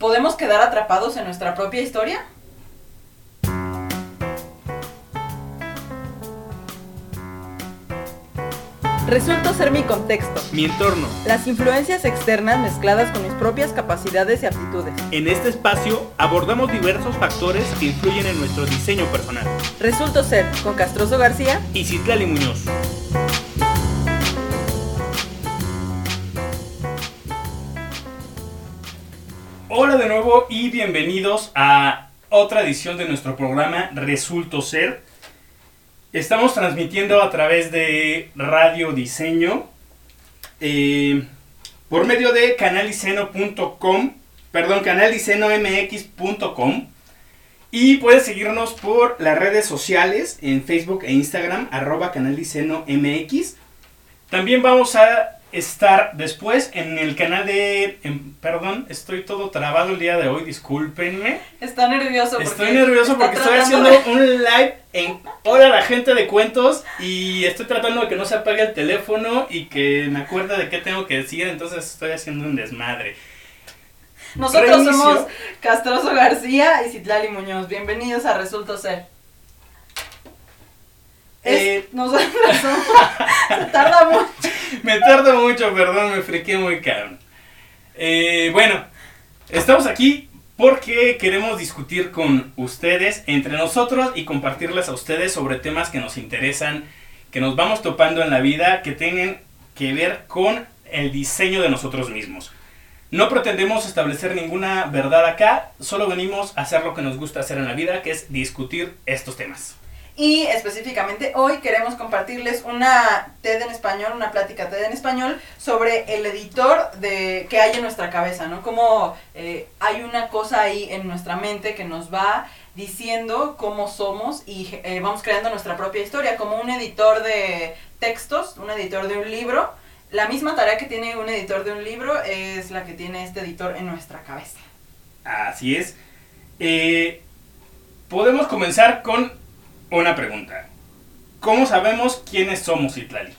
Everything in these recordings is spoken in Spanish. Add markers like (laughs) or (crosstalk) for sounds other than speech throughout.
¿Podemos quedar atrapados en nuestra propia historia? Resulto ser mi contexto, mi entorno. las influencias externas mezcladas con mis propias capacidades y aptitudes. En este espacio abordamos diversos factores que influyen en nuestro diseño personal. Resulto ser con Castroso García. Y Citlali Muñoz. Hola de nuevo y bienvenidos a otra edición de nuestro programa Resulto Ser. Estamos transmitiendo a través de Radio Diseño eh, por medio de canaliceno.com, perdón, canalicenomx.com y puedes seguirnos por las redes sociales en Facebook e Instagram, arroba canalicenomx. También vamos a estar después en el canal de... en- perdón, estoy todo trabado el día de hoy, discúlpenme. Está nervioso porque Estoy nervioso porque estoy haciendo de- un live en Hola la gente de cuentos y estoy tratando de que no se apague el teléfono y que me acuerde de qué tengo que decir, entonces estoy haciendo un desmadre. Nosotros Reinicio. somos Castroso García y Citlali Muñoz. Bienvenidos a Resulto Ser. Es- Eh. nosotros somos- (laughs) se tarda mucho. (laughs) Me tardo mucho, perdón, me friqué muy cabrón. Eh, bueno, estamos aquí porque queremos discutir con ustedes, entre nosotros, y compartirles a ustedes sobre temas que nos interesan, que nos vamos topando en la vida, que tienen que ver con el diseño de nosotros mismos. No pretendemos establecer ninguna verdad acá, solo venimos a hacer lo que nos gusta hacer en la vida, que es discutir estos temas. Y específicamente hoy queremos compartirles una TED en español, una plática TED en español sobre el editor de que hay en nuestra cabeza, ¿no? Como eh, hay una cosa ahí en nuestra mente que nos va diciendo cómo somos y eh, vamos creando nuestra propia historia, como un editor de textos, un editor de un libro. La misma tarea que tiene un editor de un libro es la que tiene este editor en nuestra cabeza. Así es. Eh, podemos comenzar con una pregunta. ¿Cómo sabemos quiénes somos, Itlali?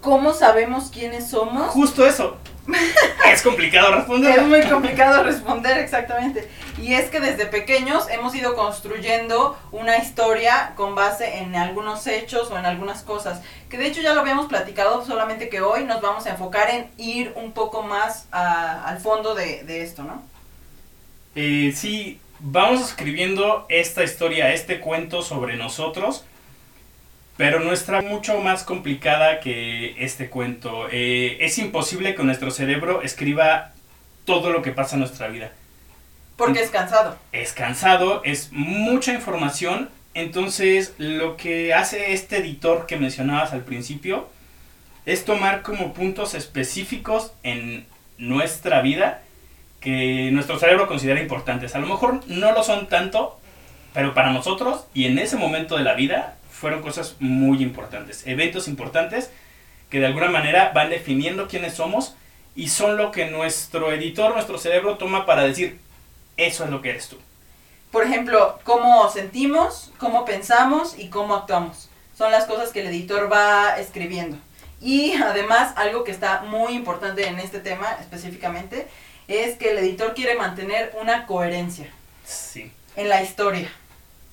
¿Cómo sabemos quiénes somos? Justo eso. (laughs) es complicado Es responder. muy complicado responder exactamente. Y es que desde pequeños hemos ido construyendo una historia con base en algunos hechos o en algunas cosas. Que de hecho ya lo habíamos platicado, solamente que hoy nos vamos a enfocar en ir un poco más a- al fondo de, de esto, ¿no? Eh, sí, vamos escribiendo esta historia, este cuento sobre nosotros, pero nuestra mucho más complicada que este cuento. Eh, es imposible que nuestro cerebro escriba todo lo que pasa en nuestra vida. Porque es cansado. es cansado, es mucha información. Entonces, lo que hace este editor que mencionabas al principio es tomar como puntos específicos en nuestra vida que nuestro cerebro considera importantes. A lo mejor no lo son tanto, pero para nosotros y en ese momento de la vida fueron cosas muy importantes, eventos importantes que de alguna manera van definiendo quiénes somos y son lo que nuestro editor, nuestro cerebro toma para decir, eso es lo que eres tú. Por ejemplo, cómo sentimos, cómo pensamos y cómo actuamos. Son las cosas que el editor va escribiendo. Y además, algo que está muy importante en este tema específicamente, es que el editor quiere mantener una coherencia Sí. en la historia.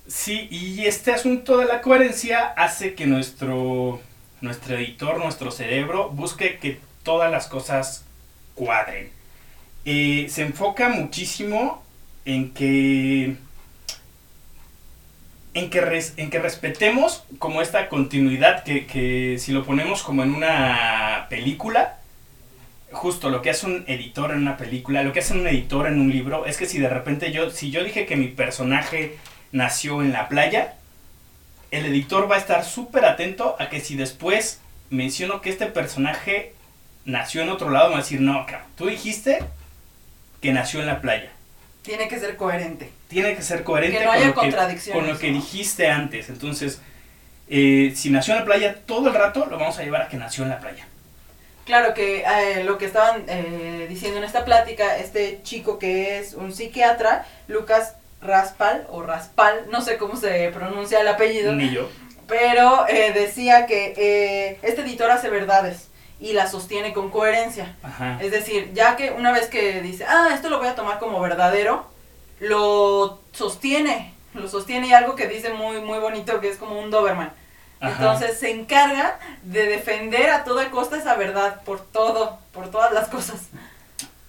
Sí, y este asunto de la coherencia hace que nuestro, nuestro editor, nuestro cerebro, busque que todas las cosas cuadren. Eh, se enfoca muchísimo en que en que, res- en que respetemos como esta continuidad que, que si lo ponemos como en una película, justo lo que hace un editor en una película, lo que hace un editor en un libro, es que si de repente yo, si yo dije que mi personaje nació en la playa, el editor va a estar súper atento a que si después menciono que este personaje nació en otro lado, me va a decir, no, cabrón, tú dijiste que nació en la playa. Tiene que ser coherente. Tiene que ser coherente Que no con, haya lo que, con lo que ¿no? dijiste antes. Entonces, eh, si nació en la playa todo el rato, lo vamos a llevar a que nació en la playa. Claro que eh, lo que estaban eh, diciendo en esta plática, este chico que es un psiquiatra, Lucas Raspal o Raspal, no sé cómo se pronuncia el apellido, Ni yo. pero eh, decía que eh, este editor hace verdades y la sostiene con coherencia. Ajá. Es decir, ya que una vez que dice, ah, esto lo voy a tomar como verdadero, lo sostiene, lo sostiene y algo que dice muy, muy bonito que es como un Doberman. Ajá. Entonces se encarga de defender a toda costa esa verdad por todo, por todas las cosas.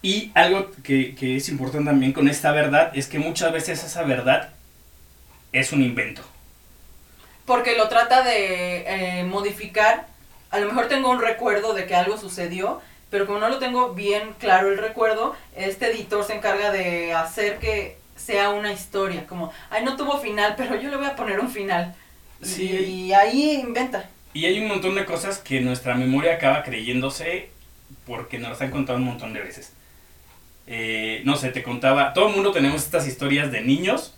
Y algo que, que es importante también con esta verdad es que muchas veces esa verdad es un invento. Porque lo trata de eh, modificar. A lo mejor tengo un recuerdo de que algo sucedió, pero como no lo tengo bien claro el recuerdo, este editor se encarga de hacer que sea una historia. Como, ay, no tuvo final, pero yo le voy a poner un final. Y- Sí. Y, ahí inventa. Y hay un montón de cosas que nuestra memoria acaba creyéndose porque nos las han contado un montón de veces. Eh, no sé, te contaba, todo el mundo tenemos estas historias de niños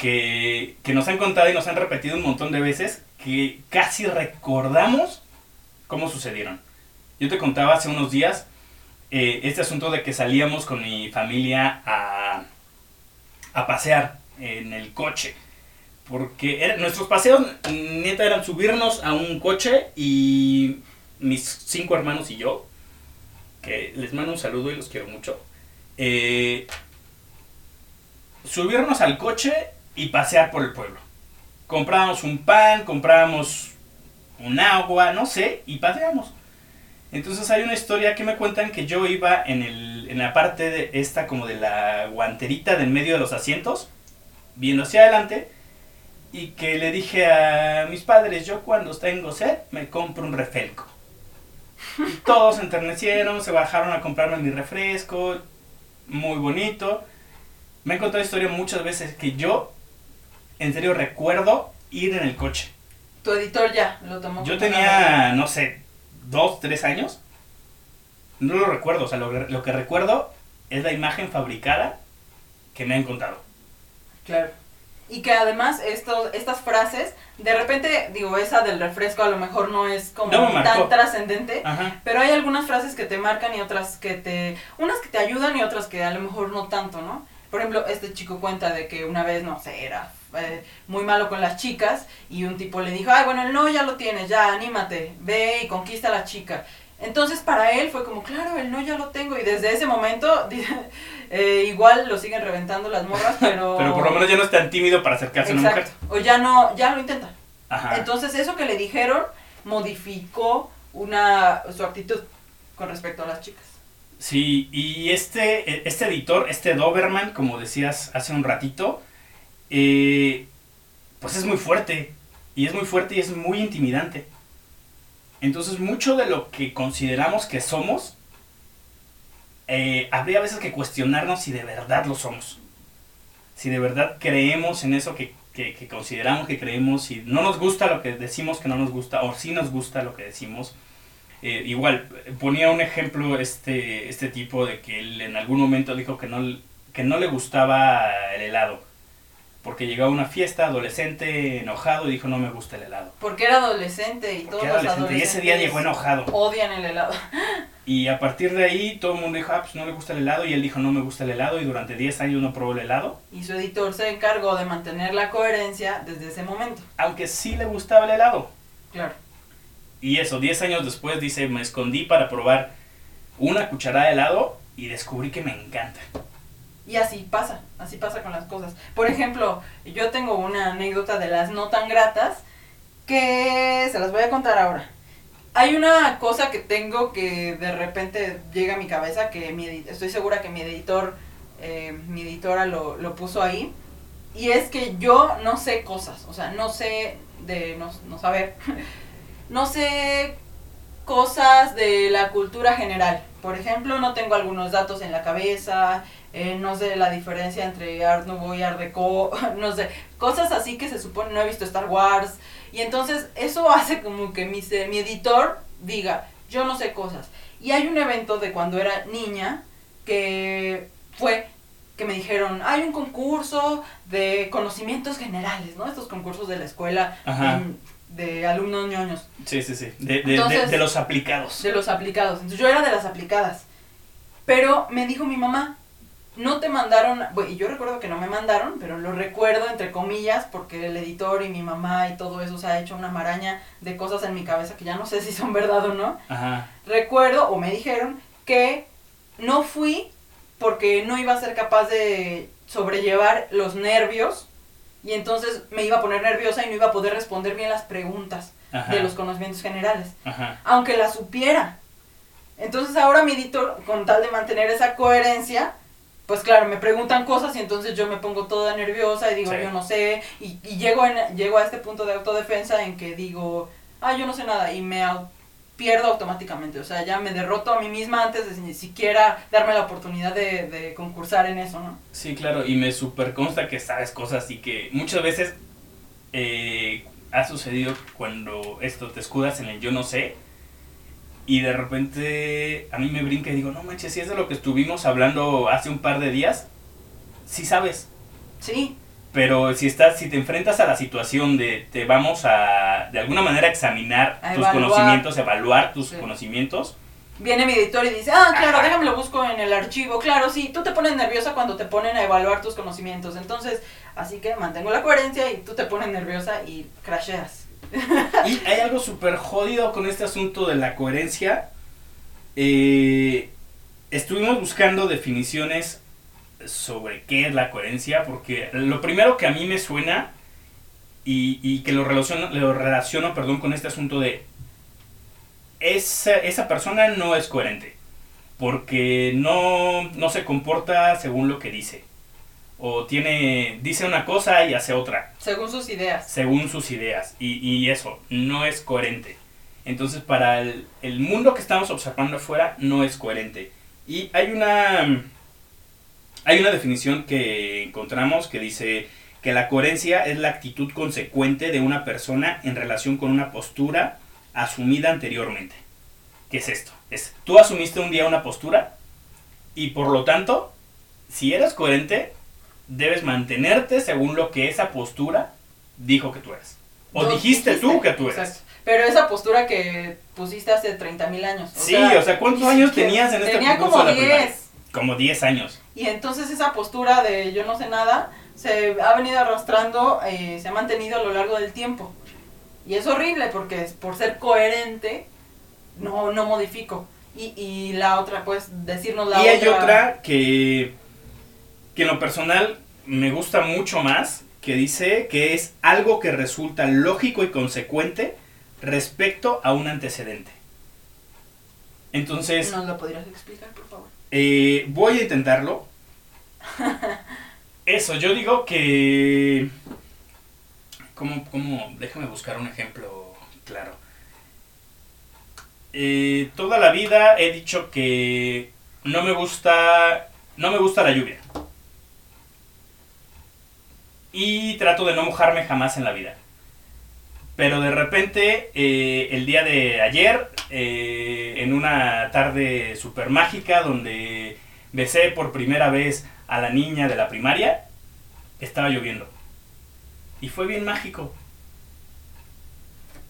que, que nos han contado y nos han repetido un montón de veces que casi recordamos cómo sucedieron. Yo te contaba hace unos días eh, este asunto de que salíamos con mi familia a, a pasear en el coche. Porque nuestros paseos, neta, eran subirnos a un coche y mis cinco hermanos y yo, que les mando un saludo y los quiero mucho, eh, subirnos al coche y pasear por el pueblo. Comprábamos un pan, comprábamos un agua, no sé, y paseamos. Entonces hay una historia que me cuentan que yo iba en, el, en la parte de esta como de la guanterita del medio de los asientos, viendo hacia adelante, y que le dije a mis padres, yo cuando tengo sed me compro un refresco. (laughs) Todos se enternecieron, se bajaron a comprarme mi refresco, muy bonito. Me han contado historia muchas veces que yo, en serio, recuerdo ir en el coche. Tu editor ya lo tomó. Yo tenía, no sé, dos, tres años. No lo recuerdo, o sea, lo, lo que recuerdo es la imagen fabricada que me han contado. Claro. Y que además estos, estas frases, de repente, digo, esa del refresco a lo mejor no es como No tan trascendente, pero hay algunas frases que te marcan y otras que te... Unas que te ayudan y otras que a lo mejor no tanto, ¿no? Por ejemplo, este chico cuenta de que una vez, no sé, era eh, muy malo con las chicas y un tipo le dijo, ay, bueno, el no ya lo tienes, ya, anímate, ve y conquista a la chica. Entonces para él fue como, claro, el no ya lo tengo y desde ese momento (laughs) eh, igual lo siguen reventando las morras, pero... (laughs) Pero por lo menos ya no es tan tímido para acercarse a una mujer. Exacto. O ya no, ya lo intenta. Ajá. Entonces eso que le dijeron modificó una su actitud con respecto a las chicas. Sí, y este, este editor, este Doberman, como decías hace un ratito, eh, pues es muy fuerte. Y es muy fuerte y es muy intimidante. Entonces, mucho de lo que consideramos que somos, eh, habría veces que cuestionarnos si de verdad lo somos. Si de verdad creemos en eso que, que- consideramos que creemos, si no nos gusta lo que decimos que no nos gusta, o si nos gusta lo que decimos. Eh, igual, ponía un ejemplo este, este tipo de que él en algún momento dijo que no, que no le gustaba el helado. Porque llegó a una fiesta adolescente enojado y dijo no me gusta el helado. Porque era adolescente y todos los adolescente, y ese día llegó enojado. odian el helado. (laughs) Y a partir de ahí todo el mundo dijo, ah, pues no le gusta el helado. Y él dijo, no me gusta el helado. Y durante 10 años no probó el helado. Y su editor se encargó de mantener la coherencia desde ese momento. Aunque sí le gustaba el helado. Claro. Y eso, 10 años después dice, me escondí para probar una cucharada de helado y descubrí que me encanta. Y así pasa, así pasa con las cosas. Por ejemplo, yo tengo una anécdota de las no tan gratas que se las voy a contar ahora. Hay una cosa que tengo que de repente llega a mi cabeza que mi estoy segura que mi editor, eh, mi editora lo, lo puso ahí. Y es que yo no sé cosas, o sea, no sé de no, no saber. (laughs) no sé cosas de la cultura general. Por ejemplo, no tengo algunos datos en la cabeza, eh, no sé la diferencia entre Art Nouveau y Art Deco, (laughs) no sé, cosas así que se supone, no he visto Star Wars. Y entonces eso (laughs) hace como que mi, editor diga, yo no sé cosas. Y hay un evento de cuando era niña que fue que me dijeron, hay un concurso de conocimientos generales, ¿no? Estos concursos de la escuela Ajá. de, de alumnos ñoños. Sí, sí, sí. De, de- de- Entonces- de los aplicados. De los aplicados. Entonces yo era de las aplicadas. Pero me dijo mi mamá, no te mandaron, bueno, y yo recuerdo que no me mandaron, pero lo recuerdo entre comillas porque el editor y mi mamá y todo eso se ha hecho una maraña de cosas en mi cabeza que ya no sé si son verdad o no. Ajá. Recuerdo o me dijeron que no fui porque no iba a ser capaz de sobrellevar los nervios y entonces me iba a poner nerviosa y no iba a poder responder bien las preguntas Ajá. de los conocimientos generales, Ajá. aunque las supiera. Entonces ahora mi editor, con tal de mantener esa coherencia, pues claro, me preguntan cosas y entonces yo me pongo toda nerviosa y digo, Sí. yo no sé, y, y llego, en, llego a este punto de autodefensa en que digo, ah, yo no sé nada, y me au- pierdo automáticamente, o sea, ya me derroto a mí misma antes de ni siquiera darme la oportunidad de, de concursar en eso, ¿no? Sí, claro, y me super consta que sabes cosas y que muchas veces eh, ha sucedido cuando esto te escudas en el yo no sé y de repente a mí me brinca y digo, no manches, si es de lo que estuvimos hablando hace un par de días, sí sabes, Sí, pero si estás, si te enfrentas a la situación de te vamos a de alguna manera examinar A tus evaluar. conocimientos, evaluar tus Sí. conocimientos, viene mi editor y dice, ah, claro, déjame lo busco en el archivo. Claro, sí, tú te pones nerviosa cuando te ponen a evaluar tus conocimientos. Entonces, así que mantengo la coherencia y tú te pones nerviosa y crasheas. Y hay algo súper jodido con este asunto de la coherencia. Eh, estuvimos buscando definiciones sobre qué es la coherencia, porque lo primero que a mí me suena y, y que lo relaciono, lo relaciono perdón, con este asunto de esa, esa persona no es coherente, porque no, no se comporta según lo que dice, o tiene, dice una cosa y hace otra Según sus ideas. según sus ideas. Y, y eso, no es coherente. Entonces, para el, el mundo que estamos observando afuera, no es coherente. Y hay una, hay una definición que encontramos que dice que la coherencia es la actitud consecuente de una persona en relación con una postura asumida anteriormente. ¿Qué es esto? Es, tú asumiste un día una postura y por lo tanto, si eres coherente, debes mantenerte según lo que esa postura dijo que tú eres. O dijiste, tú que tú eres. Exacto. Pero esa postura que pusiste hace 30 mil años. Sí, o sea, ¿cuántos años tenías en este Tenía como de la primaria? 10. Como 10 años. Y entonces esa postura de yo no sé nada se ha venido arrastrando, eh, se ha mantenido a lo largo del tiempo. Y es horrible porque por ser coherente no, no modifico. Y, y la otra, pues, decirnos la y otra. hay otra que, que en lo personal me gusta mucho más, que dice que es algo que resulta lógico y consecuente respecto a un antecedente. Entonces, ¿Nos lo podrías explicar, por favor? eh, voy a intentarlo. (laughs) Eso, yo digo que... ¿Cómo, cómo? Déjame buscar un ejemplo claro. Eh, toda la vida he dicho que no me gusta... No me gusta la lluvia. Y trato de no mojarme jamás en la vida. Pero de repente, eh, el día de ayer, eh, en una tarde super mágica donde besé por primera vez a la niña de la primaria, estaba lloviendo. Y fue bien mágico.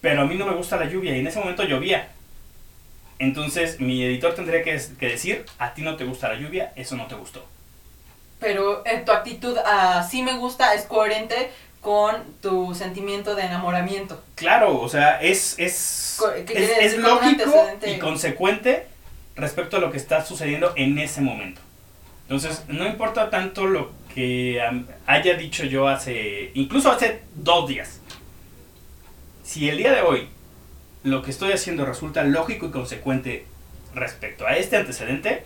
Pero a mí no me gusta la lluvia y en ese momento llovía. Entonces mi editor tendría que, que decir, a ti no te gusta la lluvia, eso no te gustó. Pero eh, tu actitud a sí me gusta es coherente con tu sentimiento de enamoramiento. Claro, o sea, es, es, Co- ¿qué es, es lógico y consecuente respecto a lo que está sucediendo en ese momento. Entonces, no importa tanto lo que haya dicho yo hace, incluso hace dos días. Si el día de hoy lo que estoy haciendo resulta lógico y consecuente respecto a este antecedente,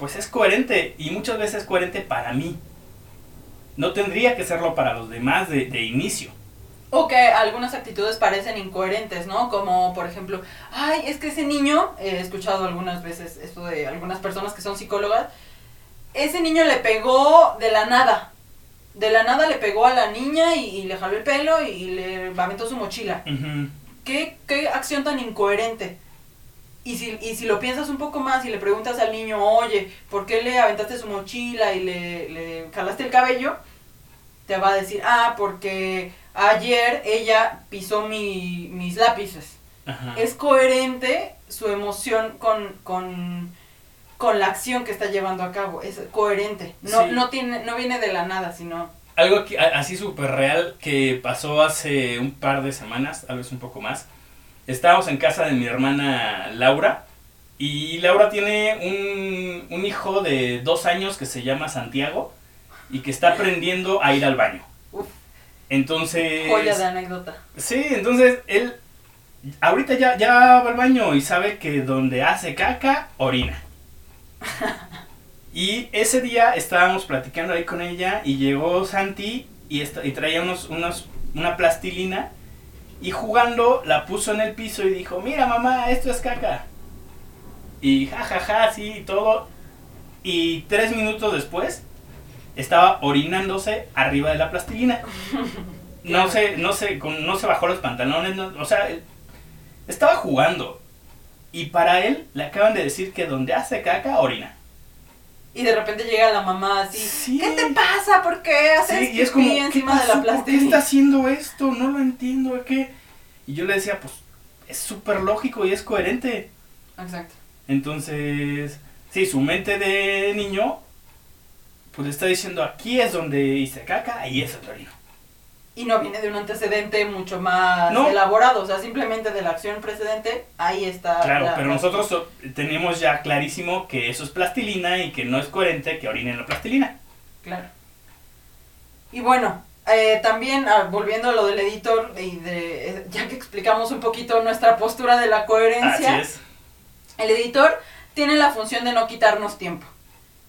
pues es coherente y muchas veces es coherente para mí. No tendría que serlo para los demás de, de inicio. O que algunas actitudes parecen incoherentes, ¿no? Como, por ejemplo, ay, es que ese niño, he escuchado algunas veces esto de algunas personas que son psicólogas, ese niño le pegó de la nada. De la nada le pegó a la niña y, y le jaló el pelo y le aventó su mochila. ¿Qué, qué acción tan incoherente? Y si, y si lo piensas un poco más y le preguntas al niño, oye, ¿por qué le aventaste su mochila y le, le jalaste el cabello? Te va a decir, ah, porque ayer ella pisó mi, mis lápices. Ajá. Es coherente su emoción con, con, con la acción que está llevando a cabo, es coherente, no, Sí. no, tiene, no viene de la nada, sino... Algo que- así súper real que pasó hace un par de semanas, tal vez un poco más. Estábamos en casa de mi hermana Laura y Laura tiene un, un hijo de dos años que se llama Santiago y que está aprendiendo a ir al baño. Entonces... joya de anécdota. Sí, entonces él ahorita ya, ya va al baño y sabe que donde hace caca, orina. Y ese día estábamos platicando ahí con ella y llegó Santi y, y traía unos, unos, una plastilina y jugando la puso en el piso y dijo, mira mamá, esto es caca. Y jajaja, así y todo. Y tres minutos después estaba orinándose arriba de la plastilina. (laughs) No se, no se, no se bajó los pantalones, no- o sea, estaba jugando. Y para él le acaban de decir que donde hace caca, orina. Y de repente llega la mamá así, Sí. ¿qué te pasa? ¿Por qué haces Sí, y es como, pipí ¿qué encima de la pasó? ¿Por qué plastilina? está haciendo esto? No lo entiendo, ¿qué? Y yo le decía, pues, es súper lógico y es coherente. Exacto. Entonces, sí, su mente de niño, pues le está diciendo, aquí es donde hice caca, ahí es donde orino. Y no viene de un antecedente mucho más No. elaborado, o sea, simplemente de la acción precedente, ahí está. Claro, la- pero la- nosotros so- tenemos ya clarísimo que eso es plastilina y que no es coherente que orinen la plastilina. Claro. Y bueno, eh, también ah, volviendo a lo del editor, y de, eh, ya que explicamos un poquito nuestra postura de la coherencia, Así es. el editor tiene la función de no quitarnos tiempo.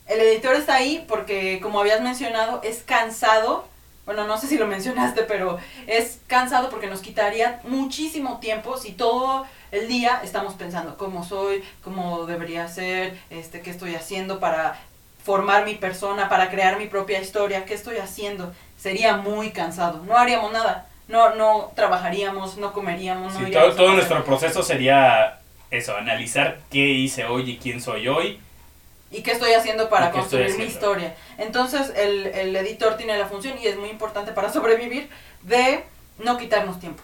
El editor está ahí porque, como habías mencionado, es cansado. Bueno, no sé si lo mencionaste, pero es cansado porque nos quitaría muchísimo tiempo si todo el día estamos pensando cómo soy, cómo debería ser, este, qué estoy haciendo para formar mi persona, para crear mi propia historia, qué estoy haciendo. Sería muy cansado. No haríamos nada. No, no trabajaríamos, no comeríamos, no Sí, todo, nuestro proceso sería eso, analizar qué hice hoy y quién soy hoy. Y qué estoy haciendo para ¿Y qué estoy construir mi historia. Entonces el, el editor tiene la función y es muy importante para (laughs) sobrevivir de no quitarnos tiempo.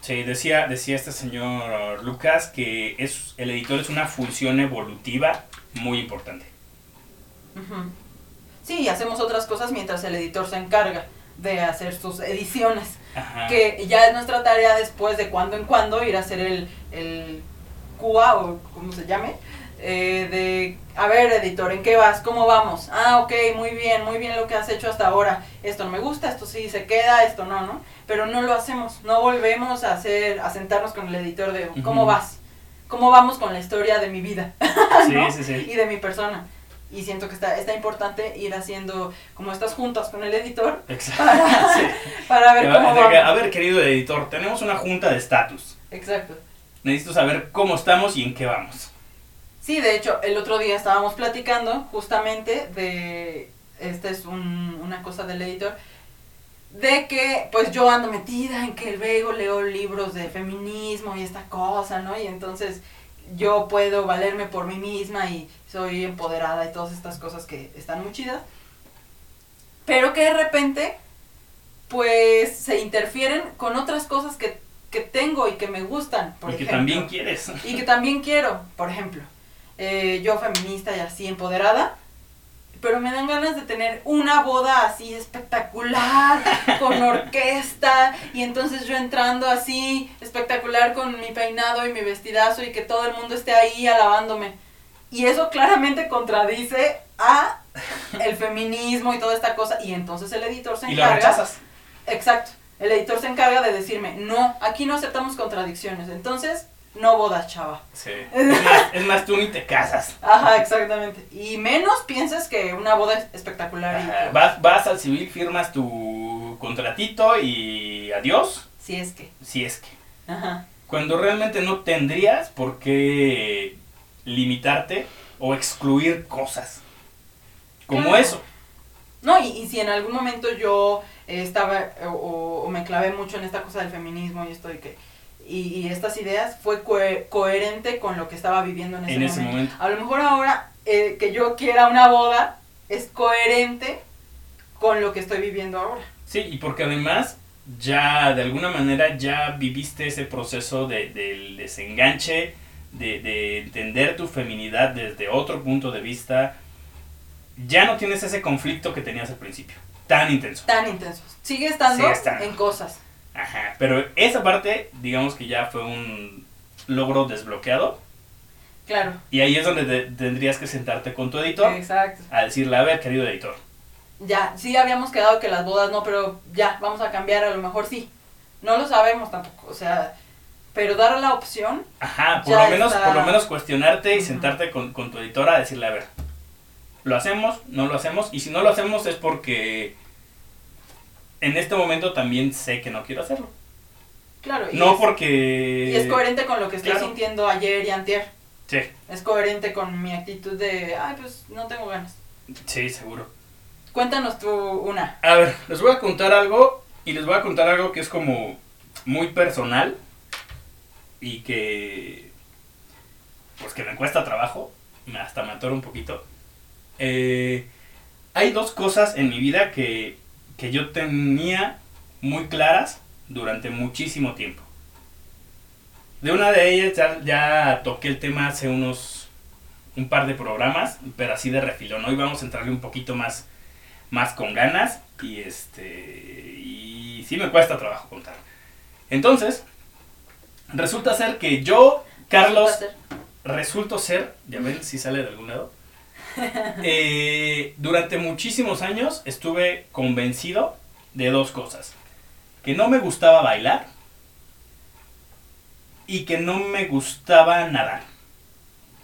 Sí, decía, decía este señor Lucas que es, el editor es una función evolutiva muy importante. Ujú. Sí, y hacemos otras cosas mientras el editor se encarga de hacer sus ediciones. Ajá. Que ya es nuestra tarea después de cuando en cuando ir a hacer el, el QA o como se llame. Eh, de, a ver, editor, ¿en qué vas? ¿Cómo vamos? Ah, ok, muy bien, muy bien lo que has hecho hasta ahora. Esto no me gusta, esto sí se queda, esto no, ¿no? Pero no lo hacemos, no volvemos a hacer, a sentarnos con el editor de, ¿cómo vas? ¿Cómo vamos con la historia de mi vida? (laughs) Sí, ¿no? sí, sí. y de mi persona. Y siento que está, está importante ir haciendo como estas juntas con el editor (laughs) Exacto. para, Sí. (laughs) para ver cómo De que, vamos. A ver, querido editor, tenemos una junta de estatus. Exacto. Necesito saber cómo estamos y en qué vamos. Sí, de hecho, el otro día estábamos platicando justamente de, esta es un- una cosa del editor, de que pues yo ando metida en que luego leo libros de feminismo y esta cosa, ¿no? Y entonces yo puedo valerme por mí misma y soy empoderada y todas estas cosas que están muy chidas. Pero que de repente pues se interfieren con otras cosas que, que tengo y que me gustan. Por y que ejemplo. también quieres. Y que también quiero, por ejemplo, eh, yo feminista y así empoderada, pero me dan ganas de tener una boda así espectacular, (laughs) con orquesta, y entonces yo entrando así espectacular con mi peinado y mi vestidazo y que todo el mundo esté ahí alabándome. Y eso claramente contradice a el feminismo y toda esta cosa, y entonces el editor se Y encarga... Exacto. El editor se encarga de decirme, no, aquí no aceptamos contradicciones. Entonces, no bodas, chava. Sí. Es más, es más, tú ni te casas. Ajá, exactamente. Y menos pienses que una boda es espectacular. y-. Vas, vas al civil, firmas tu contratito y adiós, Si es que. si es que. Ajá. Cuando realmente no tendrías por qué limitarte o excluir cosas. Como Claro. eso. No, y, y si en algún momento yo eh, estaba o, o me clavé mucho en esta cosa del feminismo y esto y que. Y, y estas ideas fue cohe- coherente con lo que estaba viviendo en ese, En ese momento. momento. A lo mejor ahora eh, que yo quiera una boda es coherente con lo que estoy viviendo ahora. Sí, y porque además ya de alguna manera ya viviste ese proceso de, del desenganche, de, de entender tu feminidad desde otro punto de vista, ya no tienes ese conflicto que tenías al principio, tan intenso. Tan intensos. Sigue estando Sigue estando. en cosas. Ajá, pero esa parte, digamos que ya fue un logro desbloqueado. Claro. Y ahí es donde te- tendrías que sentarte con tu editor Exacto. a decirle, a ver, querido editor. Ya, sí habíamos quedado que las bodas no, pero ya, vamos a cambiar, a lo mejor sí. No lo sabemos tampoco, o sea, pero dar la opción, Ajá, por lo menos, está. por lo menos cuestionarte y sentarte con, con tu editora a decirle, a ver, ¿lo hacemos? ¿No lo hacemos? Y si no lo hacemos es porque en este momento también sé que no quiero hacerlo. claro, y, No es, porque... y es coherente con lo que estoy claro. sintiendo ayer y antier. Sí, Es coherente con mi actitud de, ay, pues no tengo ganas. sí, seguro. Cuéntanos tú una. A ver, les voy a contar algo y les voy a contar algo que es como muy personal y que pues que me cuesta trabajo, me- hasta me atoro un poquito. Eh, hay dos cosas en mi vida que, que yo tenía muy claras durante muchísimo tiempo. De una de ellas ya, ya toqué el tema hace unos un par de programas, pero así de refilón. Hoy vamos a entrarle un poquito más más con ganas y este y sí me cuesta trabajo contar. Entonces, resulta ser que yo, Carlos, resulto ser, ya ven si sale de algún lado, eh, durante muchísimos años estuve convencido de dos cosas. Que no me gustaba bailar y que no me gustaba nadar.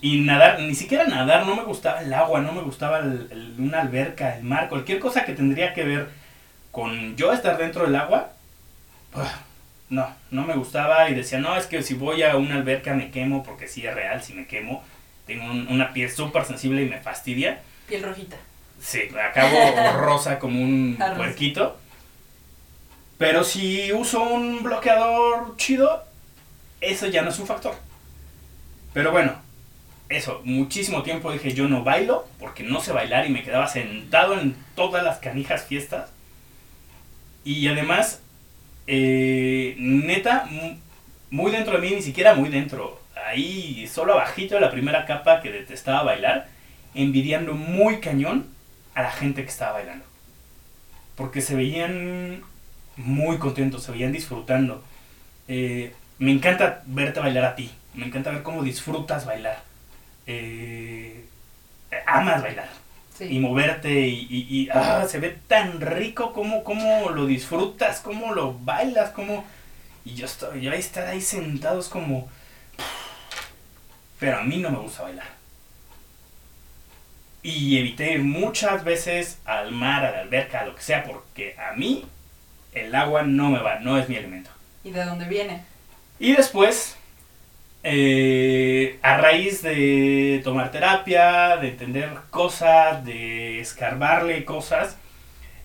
Y nadar, ni siquiera nadar, no me gustaba el agua, no me gustaba el- una alberca, el mar, cualquier cosa que tendría que ver con yo estar dentro del agua. ¡ah! No, no me gustaba y decía, no, es que si voy a una alberca me quemo, porque sí es real, si me quemo, tengo un- una piel súper sensible y me fastidia. Piel rojita. Sí, acabo (laughs) rosa como un Arroz. puerquito. Pero si uso un bloqueador chido, eso ya no es un factor. Pero bueno, eso, muchísimo tiempo dije yo no bailo, porque no sé bailar y me quedaba sentado en todas las canijas fiestas. Y además, eh, neta, mu- muy dentro de mí, ni siquiera muy dentro, ahí solo abajito de la primera capa que detestaba bailar, envidiando muy cañón a la gente que estaba bailando. Porque se veían muy contentos, se veían disfrutando. Eh, me encanta verte bailar a ti, me encanta ver cómo disfrutas bailar. Eh, amas bailar y moverte y, y- y, ah, se ve tan rico como, como lo disfrutas, cómo lo bailas, como... Y yo estoy, yo ahí estar ahí sentado es como... Pero a mí no me gusta bailar. Y evité ir muchas veces al mar, a la alberca, a lo que sea, porque a mí el agua no me va, no es mi elemento. ¿Y de dónde viene? Y después, eh, a raíz de tomar terapia, de entender cosas, de escarbarle cosas,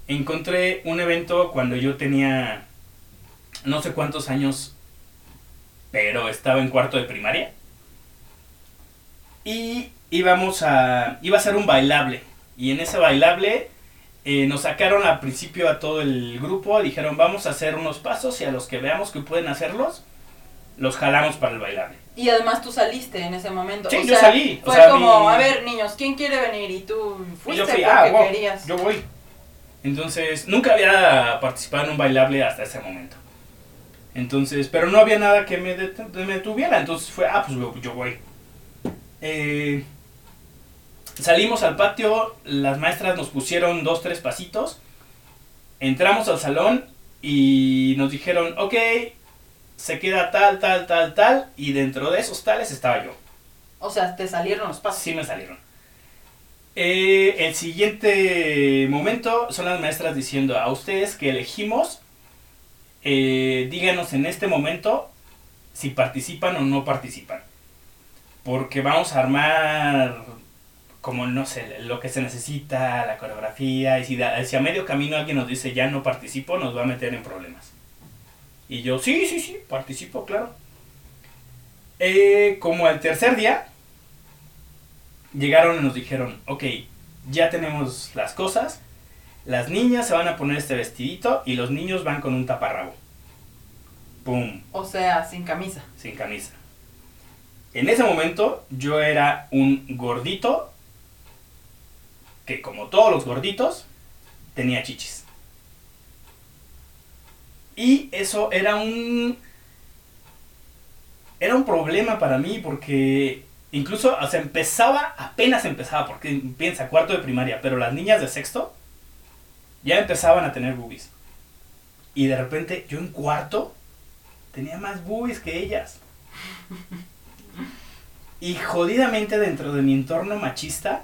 encontré un evento cuando yo tenía no sé cuántos años, pero estaba en cuarto de primaria. Y íbamos a, iba a ser un bailable. Y en ese bailable eh, nos sacaron al principio a todo el grupo, dijeron vamos a hacer unos pasos y a los que veamos que pueden hacerlos, los jalamos para el bailable. Y además tú saliste en ese momento. Sí, o yo sea, salí, o Fue sea, como, mi- a ver, niños, ¿quién quiere venir? Y tú Y fuiste yo fui, porque ah, wow, querías. yo voy. Entonces, nunca había participado en un bailable hasta ese momento. Entonces, pero no había nada que me, det- me detuviera. Entonces fue, ah, pues yo voy. Eh, salimos al patio, las maestras nos pusieron dos, tres pasitos. Entramos al salón y nos dijeron, ok, se queda tal, tal, tal, tal. Y dentro de esos tales estaba yo. O sea, te salieron los pasos. Sí me salieron. Eh, el siguiente momento son las maestras diciendo a ustedes que elegimos, eh, díganos en este momento si participan o no participan. Porque vamos a armar como, no sé, lo que se necesita, la coreografía, y si, da- si a medio camino alguien nos dice ya no participo, nos va a meter en problemas. Y yo, sí, sí, sí, participo, claro. Eh, como el tercer día, llegaron y nos dijeron, ok, ya tenemos las cosas, las niñas se van a poner este vestidito y los niños van con un taparrabo. Pum, O sea, sin camisa. sin camisa. En ese momento yo era un gordito que como todos los gorditos tenía chichis. Y eso era un era un problema para mí porque incluso, o sea, empezaba, apenas empezaba, porque piensa, cuarto de primaria, pero las niñas de sexto ya empezaban a tener boobies. Y de repente yo en cuarto tenía más boobies que ellas. Y jodidamente dentro de mi entorno machista,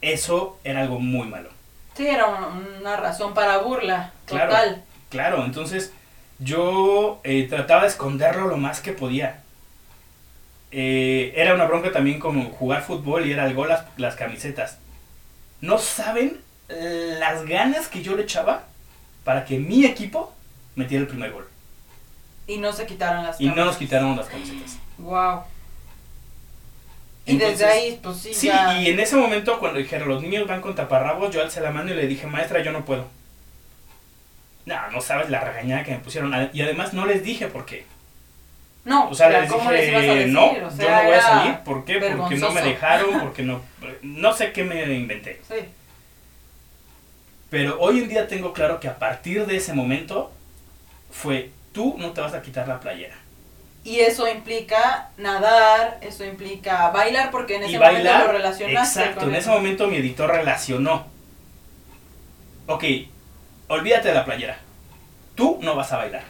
eso era algo muy malo. Sí, era un- una razón para burla, Claro. total. Claro, entonces yo eh, trataba de esconderlo lo más que podía. Eh, era una bronca también como jugar fútbol y era el gol las, las camisetas. No saben las ganas que yo le echaba para que mi equipo metiera el primer gol. Y no se quitaron las Y no nos quitaron las camisetas. Wow. Y Entonces, desde ahí, pues sí, Sí, ya. y en ese momento cuando dijeron los niños van con taparrabos, yo alcé la mano y le dije, maestra, yo no puedo. No, no sabes la regañada que me pusieron. Y además no les dije por qué. No, O sea, les ¿cómo les ibas a dije, decir? no, O yo no voy a salir. ¿Por qué? Porque no me dejaron, (laughs) porque no... No sé qué me inventé. Sí. Pero hoy en día tengo claro que a partir de ese momento fue, tú no te vas a quitar la playera. Y eso implica nadar, eso implica bailar, porque en ese y momento bailar, lo relacionaste exacto, con en ese momento mi editor relacionó. Ok, olvídate de la playera. Tú no vas a bailar.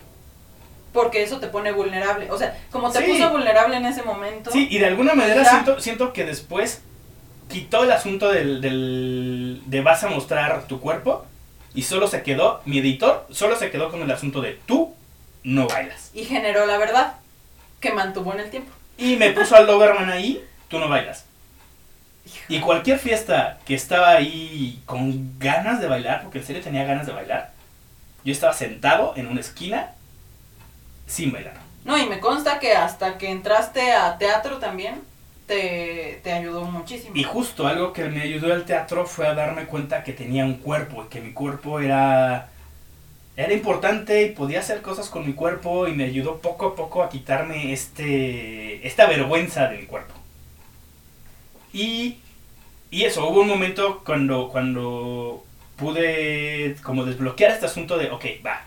Porque eso te pone vulnerable. O sea, como te Sí. puso vulnerable en ese momento. Sí, y de alguna manera Ya. siento, siento que después quitó el asunto del, del- de vas a mostrar tu cuerpo y solo se quedó, mi editor solo se quedó con el asunto de tú no bailas. Y generó la verdad que mantuvo en el tiempo. Y me puso al Doberman ahí, tú no bailas. Y cualquier fiesta que estaba ahí con ganas de bailar, porque en serio tenía ganas de bailar, yo estaba sentado en una esquina sin bailar. No, y me consta que hasta que entraste a teatro también, te, te ayudó muchísimo. Y justo algo que me ayudó al teatro fue a darme cuenta que tenía un cuerpo y que mi cuerpo era era importante y podía hacer cosas con mi cuerpo y me ayudó poco a poco a quitarme este esta vergüenza de mi cuerpo. Y y eso, hubo un momento cuando cuando pude como desbloquear este asunto de, ok, va,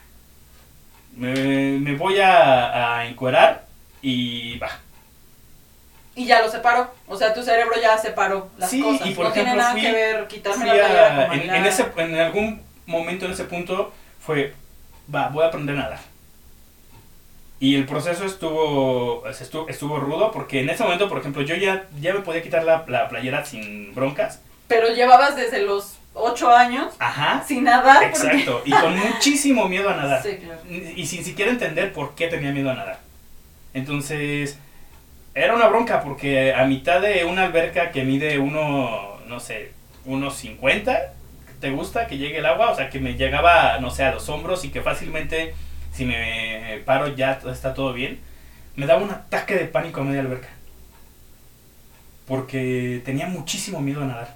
me, me voy a, a encuerar y va, Y ya lo separó. O sea, tu cerebro ya separó las Sí, cosas. y por no tiene nada fui- que ver quitarme la a- con en, bailar. en ese, en algún momento, en ese punto, fue, va, voy a aprender a nadar. Y el proceso estuvo, estuvo, estuvo rudo porque en ese momento, por ejemplo, yo ya, ya me podía quitar la, la playera sin broncas. Pero llevabas desde los 8 años Ajá. sin nadar. porque- Exacto. Y con muchísimo miedo a nadar. (laughs) Sí, claro. Y sin siquiera entender por qué tenía miedo a nadar. Entonces, era una bronca porque a mitad de una alberca que mide uno, no sé, unos 50, ¿te gusta que llegue el agua? O sea, que me llegaba, no sé, a los hombros y que fácilmente, si me paro ya está todo bien. Me daba un ataque de pánico a media alberca. Porque tenía muchísimo miedo a nadar.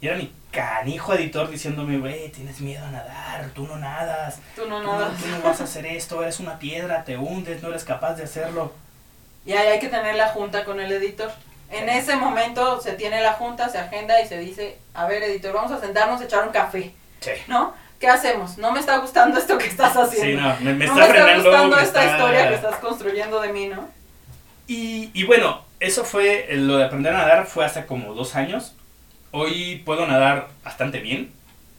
Y era mi canijo editor diciéndome, güey, tienes miedo a nadar, tú no nadas. Tú no Tú nadas. tú no vas a hacer esto, eres una piedra, te hundes, no eres capaz de hacerlo. Y ahí hay que tener la junta con el editor. En ese momento se tiene la junta, se agenda y se dice, a ver editor, vamos a sentarnos a echar un café, Sí. ¿no? ¿Qué hacemos? No me está gustando esto que estás haciendo. Sí, no, me, me no está me está frenando. gustando esta está- historia que estás construyendo de mí, ¿no? Y, y bueno, eso fue, lo de aprender a nadar fue hace como dos años. Hoy puedo nadar bastante bien.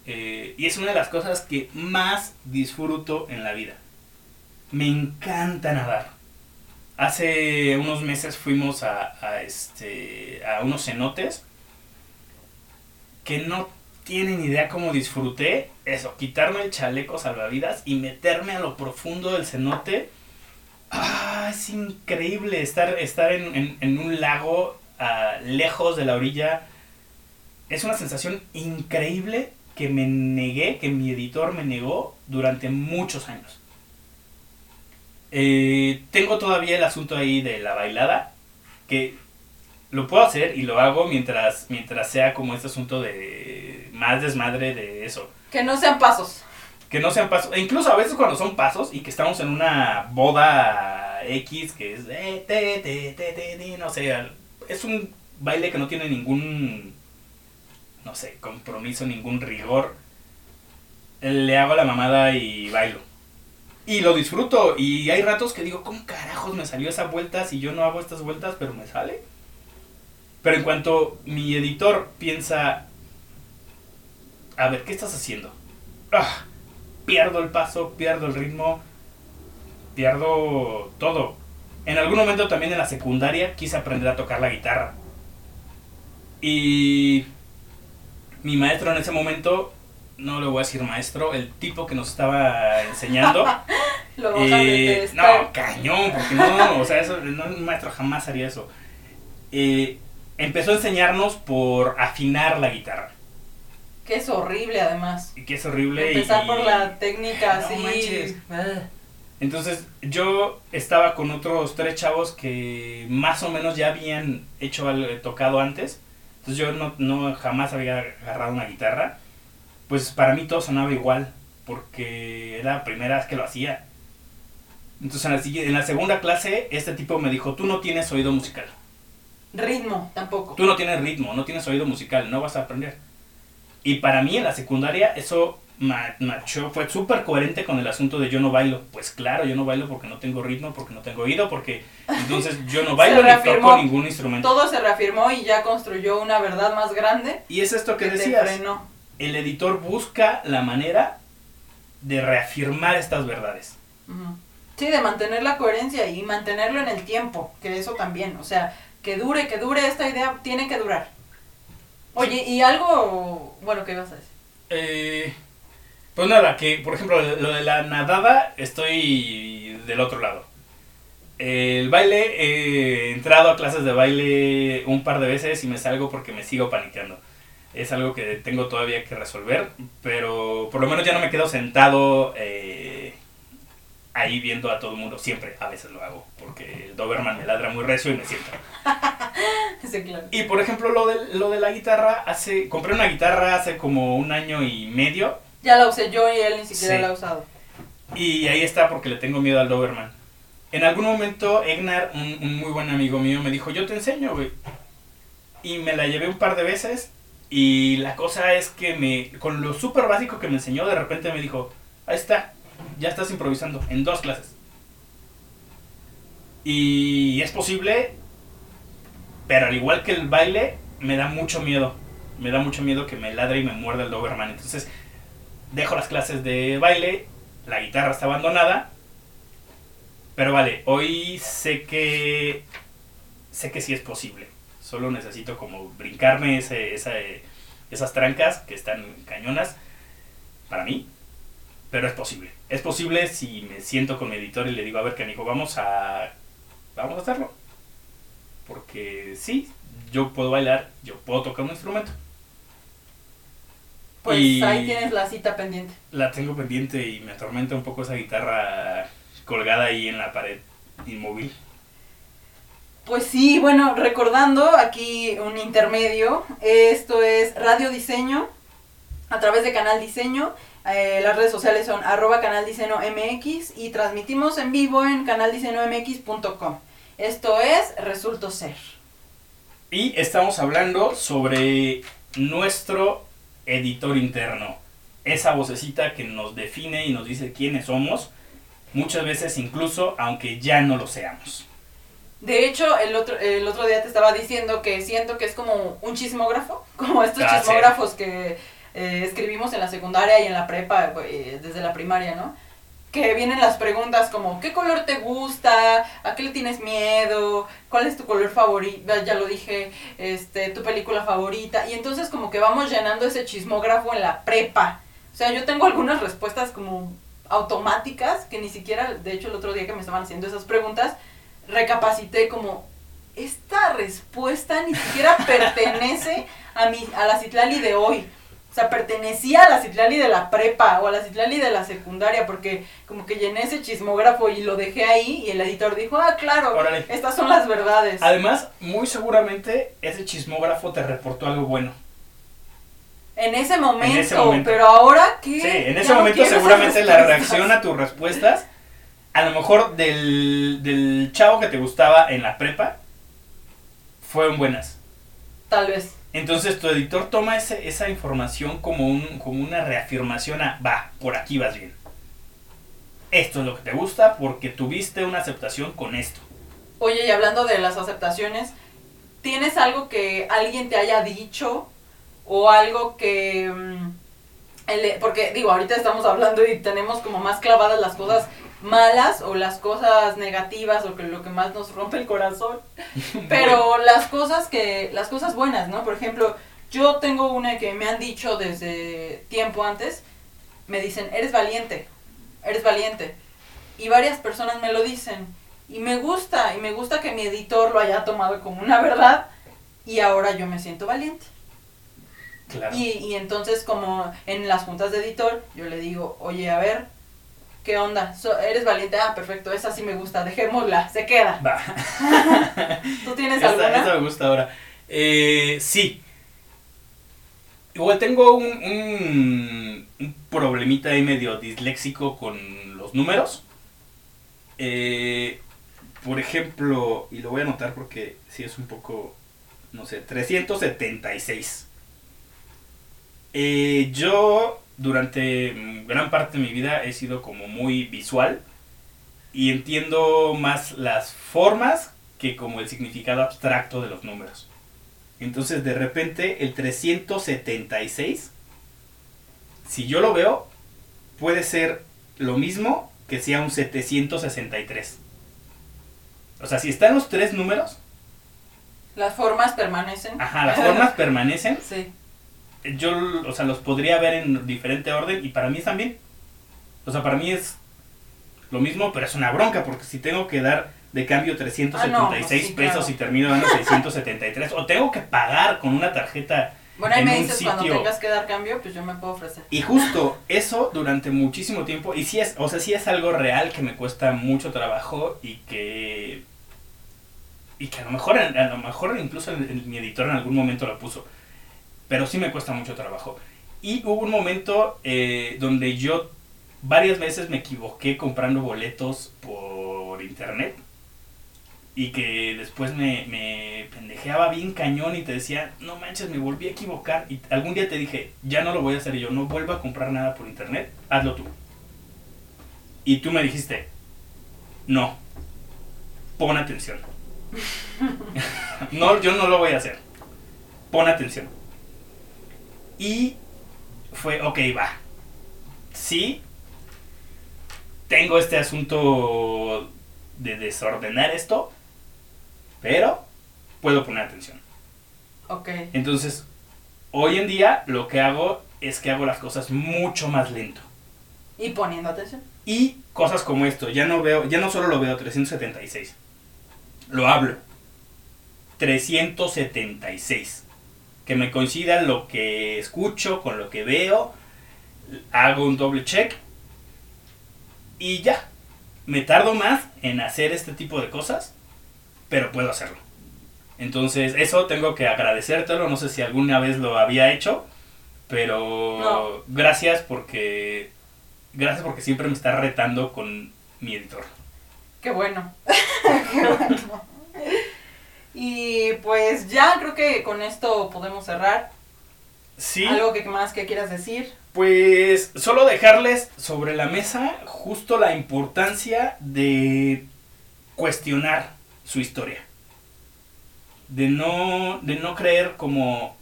eh, y es una de las cosas que más disfruto en la vida. Me encanta nadar. Hace unos meses fuimos a, este, a unos cenotes que no tienen idea cómo disfruté eso, quitarme el chaleco salvavidas y meterme a lo profundo del cenote. Ah, es increíble estar, estar en, en- en un lago ah, lejos de la orilla. Es una sensación increíble que me negué, que mi editor me negó durante muchos años. Eh, tengo todavía el asunto ahí de la bailada, que lo puedo hacer y lo hago mientras, mientras sea como este asunto de más desmadre de eso. Que no sean pasos. Que no sean pasos, e incluso a veces cuando son pasos y que estamos en una boda X, que es eh, te, te, te, no sé, es un baile que no tiene ningún, no sé, compromiso, ningún rigor. Le hago la mamada y bailo. Y lo disfruto. Y hay ratos que digo, ¿cómo carajos me salió esa vuelta si yo no hago estas vueltas, pero me sale? Pero en cuanto mi editor piensa, a ver, ¿qué estás haciendo? Ah, pierdo el paso, pierdo el ritmo, pierdo todo. En algún momento también en la secundaria quise aprender a tocar la guitarra. Y mi maestro en ese momento, no le voy a decir maestro, el tipo que nos estaba enseñando, (laughs) Lo eh, no, cañón, porque no, o sea, eso, no, un maestro jamás haría eso. Eh, empezó a enseñarnos por afinar la guitarra, Que es horrible además. y que es horrible. Empezar y- por la técnica No así. Entonces yo estaba con otros tres chavos que más o menos ya habían hecho algo, tocado antes. Entonces yo no, no jamás había agarrado una guitarra. Pues para mí todo sonaba igual, porque era la primera vez que lo hacía. Entonces en la, sigui- en la segunda clase este tipo me dijo, tú no tienes oído musical. Ritmo, tampoco. Tú no tienes ritmo, no tienes oído musical, no vas a aprender. Y para mí en la secundaria eso ma- machó, fue súper coherente con el asunto de yo no bailo. Pues claro, yo no bailo porque no tengo ritmo, porque no tengo oído, porque entonces yo no (laughs) bailo ni toco ningún instrumento. Todo se reafirmó y ya construyó una verdad más grande Y es esto que que te decías. frenó. El editor busca la manera de reafirmar estas verdades. Sí, de mantener la coherencia y mantenerlo en el tiempo, que eso también, o sea, que dure, que dure esta idea, tiene que durar. Oye, y algo, bueno, ¿qué ibas a decir? Eh, pues nada, que por ejemplo lo de la nadada estoy del otro lado. El baile, he entrado a clases de baile un par de veces y me salgo porque me sigo paniqueando. Es algo que tengo todavía que resolver, pero por lo menos ya no me quedo sentado eh, ahí viendo a todo el mundo. Siempre, a veces lo hago, porque el Doberman me ladra muy recio y me. (laughs) Sí, claro. Y por ejemplo, lo de, lo de la guitarra, hace compré una guitarra hace como un año y medio. Ya la usé yo y él ni siquiera Sí. la ha usado. Y ahí está porque le tengo miedo al Doberman. En algún momento, Egnar, un, un muy buen amigo mío, me dijo, yo te enseño, güey. Y me la llevé un par de veces. Y la cosa es que me, con lo súper básico que me enseñó, de repente me dijo, ahí está, ya estás improvisando, en dos clases. Y es posible, pero al igual que el baile, me da mucho miedo. Me da mucho miedo que me ladre y me muerda el Doberman. Entonces, dejo las clases de baile, la guitarra está abandonada. Pero vale, hoy sé que sé que sí es posible. Solo necesito como brincarme ese, esa, esas trancas que están cañonas para mí. Pero es posible. Es posible si me siento con mi editor y le digo, a ver, canijo, vamos a vamos a hacerlo. Porque sí, yo puedo bailar, yo puedo tocar un instrumento. Pues Y- ahí tienes la cita pendiente. La tengo pendiente y me atormenta un poco esa guitarra colgada ahí en la pared inmóvil. Pues sí, bueno, recordando aquí un intermedio, esto es Radio Diseño, a través de Canal Diseño, eh, las redes sociales son arroba Canal MX y transmitimos en vivo en canaldiseñomx.com. Esto es Resulto Ser. Y estamos hablando sobre nuestro editor interno. Esa vocecita que nos define y nos dice quiénes somos, muchas veces incluso aunque ya no lo seamos. De hecho, el otro, el otro día te estaba diciendo que siento que es como un chismógrafo, (laughs) como estos Ah, sí. chismógrafos que eh, escribimos en la secundaria y en la prepa, eh, desde la primaria, ¿no? Que vienen las preguntas como, ¿qué color te gusta? ¿A qué le tienes miedo? ¿Cuál es tu color favorito? Ya lo dije, este, tu película favorita. Y entonces como que vamos llenando ese chismógrafo en la prepa. O sea, yo tengo algunas respuestas como automáticas que ni siquiera, de hecho el otro día que me estaban haciendo esas preguntas, recapacité como esta respuesta ni siquiera pertenece a mi a la Citlali de hoy. O sea, pertenecía a la Citlali de la prepa o a la Citlali de la secundaria porque como que llené ese chismógrafo y lo dejé ahí y el editor dijo, "Ah, claro, Órale. estas son las verdades." Además, muy seguramente ese chismógrafo te reportó algo bueno. En ese momento, ese momento. pero ahora qué? Sí, en ese momento seguramente la reacción a tus respuestas a lo mejor del, del chavo que te gustaba en la prepa, fueron buenas. Tal vez. Entonces tu editor toma ese- esa información como, un, como una reafirmación a, va, por aquí vas bien. Esto es lo que te gusta porque tuviste una aceptación con esto. Oye, y hablando de las aceptaciones, ¿tienes algo que alguien te haya dicho o algo que... mm, porque digo, ahorita estamos hablando y tenemos como más clavadas las cosas malas o las cosas negativas o que lo que más nos rompe el corazón. (laughs) Pero las cosas que, las cosas buenas, ¿no? Por ejemplo, yo tengo una que me han dicho desde tiempo antes, me dicen, eres valiente, eres valiente. Y varias personas me lo dicen. Y me gusta, y me gusta que mi editor lo haya tomado como una verdad. Y ahora yo me siento valiente. Claro. Y, y entonces como en las juntas de editor, yo le digo, oye, a ver, ¿qué onda? So- ¿Eres valiente? Ah, perfecto, esa sí me gusta, dejémosla, se queda. Va. (laughs) ¿Tú tienes Esa, alguna? esa me gusta ahora. Eh, sí. Igual tengo un, un, un problemita ahí medio disléxico con los números. Eh, por ejemplo, y lo voy a anotar porque sí es un poco, no sé, 376. Eh, yo durante mm, gran parte de mi vida he sido como muy visual y entiendo más las formas que como el significado abstracto de los números. Entonces de repente el 376, si yo lo veo, puede ser lo mismo que sea un 763. O sea, si están los tres números, Las formas permanecen. ajá, las formas (laughs) permanecen, Sí. Yo, o sea, los podría ver en diferente orden y para mí están bien. O sea, para mí es lo mismo, pero es una bronca porque si tengo que dar de cambio 376 Ah, no, sí, pesos claro. y termino dando 673 o tengo que pagar con una tarjeta Bueno, ahí en me un dices cuando sitio- tengas que dar cambio, pues yo me puedo ofrecer. y justo eso durante muchísimo tiempo y sí es, o sea, sí es algo real que me cuesta mucho trabajo y que y que a lo mejor a lo mejor incluso mi editor en algún momento lo puso, pero sí me cuesta mucho trabajo. Y hubo un momento eh, donde yo varias veces me equivoqué comprando boletos por internet y que después me, me pendejeaba bien cañón y te decía, no manches, me volví a equivocar. Y algún día te dije, ya no lo voy a hacer yo, no vuelvo a comprar nada por internet, hazlo tú. Y tú me dijiste, no, pon atención. (laughs) (laughs) no, yo no lo voy a hacer, pon atención. Y fue, ok, va. Sí, tengo este asunto de desordenar esto, pero puedo poner atención. Ok. Entonces, hoy en día lo que hago es que hago las cosas mucho más lento. Y poniendo atención. Y cosas como esto, ya no veo, ya no solo lo veo 376. Lo hablo. 376. Que me coincida lo que escucho con lo que veo. Hago un doble check. Y ya. Me tardo más en hacer este tipo de cosas. Pero puedo hacerlo. Entonces, eso tengo que agradecértelo. No sé si alguna vez lo había hecho. Pero No. gracias porque. Gracias porque siempre me está retando con mi editor. Qué bueno. (laughs) (laughs) Qué bueno. Y pues ya creo que con esto podemos cerrar. Sí. ¿Algo que más que quieras decir? Pues solo dejarles sobre la mesa justo la importancia de cuestionar su historia. De no, de no creer como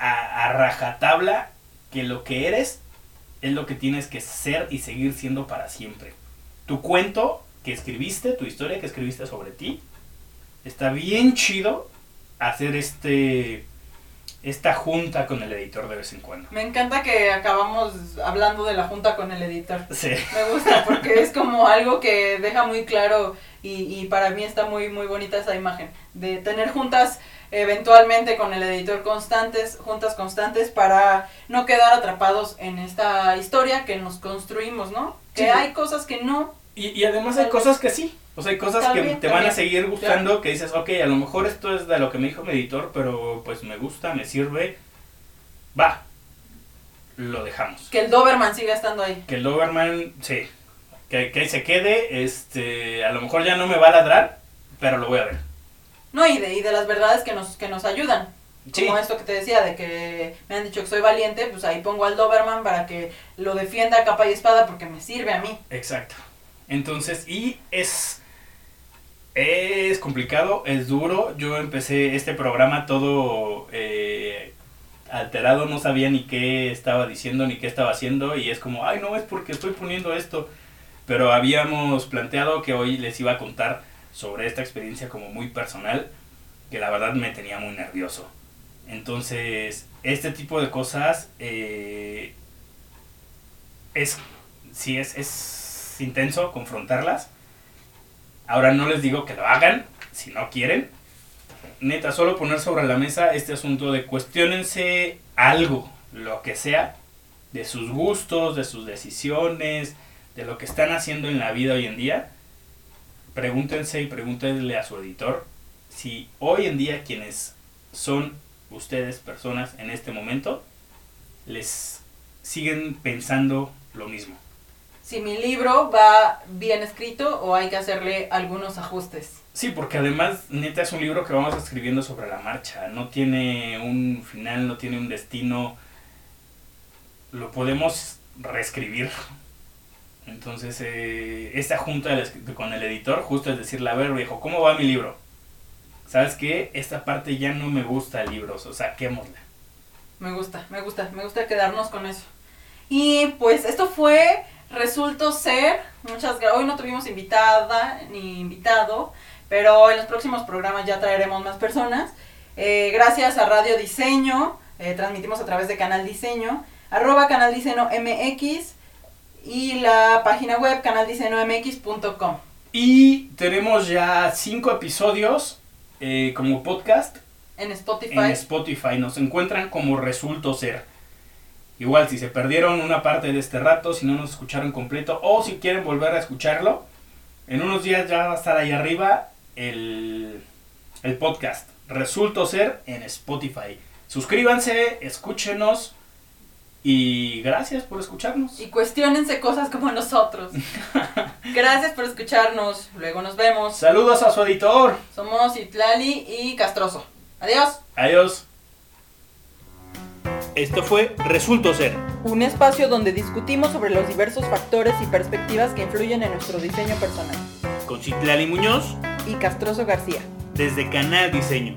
a, a rajatabla que lo que eres es lo que tienes que ser y seguir siendo para siempre. Tu cuento que escribiste, tu historia que escribiste sobre ti, está bien chido hacer este esta junta con el editor de vez en cuando. Me encanta que acabamos hablando de la junta con el editor. Sí. Me gusta porque es como algo que deja muy claro y, y para mí está muy muy bonita esa imagen de tener juntas eventualmente con el editor constantes, juntas constantes para no quedar atrapados en esta historia que nos construimos, ¿no? Que hay cosas que no. Y, y además hay cosas que sí. O sea, hay cosas que También, te van a seguir gustando, que dices, ok, a lo mejor esto es de lo que me dijo mi editor, pero pues me gusta, me sirve. Va. Lo dejamos. Que el Doberman siga estando ahí. Que el Doberman, sí. que, que se quede, este, a lo mejor ya no me va a ladrar, pero lo voy a ver. No, y de, y de las verdades que nos, que nos ayudan. Sí. Como esto que te decía, de que me han dicho que soy valiente, pues ahí pongo al Doberman para que lo defienda a capa y espada porque me sirve a mí. Exacto. Entonces, y es. Es complicado, es duro. Yo empecé este programa todo eh, alterado, no sabía ni qué estaba diciendo ni qué estaba haciendo. Y es como, ay, no es porque estoy poniendo esto. Pero habíamos planteado que hoy les iba a contar sobre esta experiencia como muy personal, que la verdad me tenía muy nervioso. Entonces, este tipo de cosas eh, es, sí, es, es intenso confrontarlas. Ahora no les digo que lo hagan, si no quieren. Neta, solo poner sobre la mesa este asunto de cuestionense algo, lo que sea, de sus gustos, de sus decisiones, de lo que están haciendo en la vida hoy en día. Pregúntense y pregúntenle a su editor si hoy en día quienes son ustedes, personas, en este momento, les siguen pensando lo mismo. Si mi libro va bien escrito o hay que hacerle algunos ajustes. Sí, porque además, neta, es un libro que vamos escribiendo sobre la marcha. No tiene un final, no tiene un destino. Lo podemos reescribir. Entonces, eh, esta junta con el editor, justo es decirle, a ver, viejo, ¿cómo va mi libro? ¿Sabes qué? Esta parte ya no me gusta libros, o saquémosla. Me gusta, me gusta, me gusta quedarnos con eso. Y pues esto fue Resultó Ser. Muchas gra- Hoy no tuvimos invitada ni invitado, pero en los próximos programas ya traeremos más personas. Eh, gracias a Radio Diseño, eh, transmitimos a través de Canal Diseño, arroba Canal Diseño MX y la página web canaldiseñomx.com. Y tenemos ya cinco episodios eh, como podcast En Spotify. en Spotify. Nos encuentran como Resulto Ser. Igual, si se perdieron una parte de este rato, si no nos escucharon completo, o si quieren volver a escucharlo, en unos días ya va a estar ahí arriba el, el podcast. Resulto Ser en Spotify. Suscríbanse, escúchenos y gracias por escucharnos. Y cuestionense cosas como nosotros. (laughs) Gracias por escucharnos. Luego nos vemos. Saludos a su editor. Somos Itlali y Castroso. Adiós. Adiós. Esto fue Resulto Ser. Un espacio donde discutimos sobre los diversos factores y perspectivas que influyen en nuestro diseño personal. Con Citlali Muñoz Y Castroso García. desde Canal Diseño.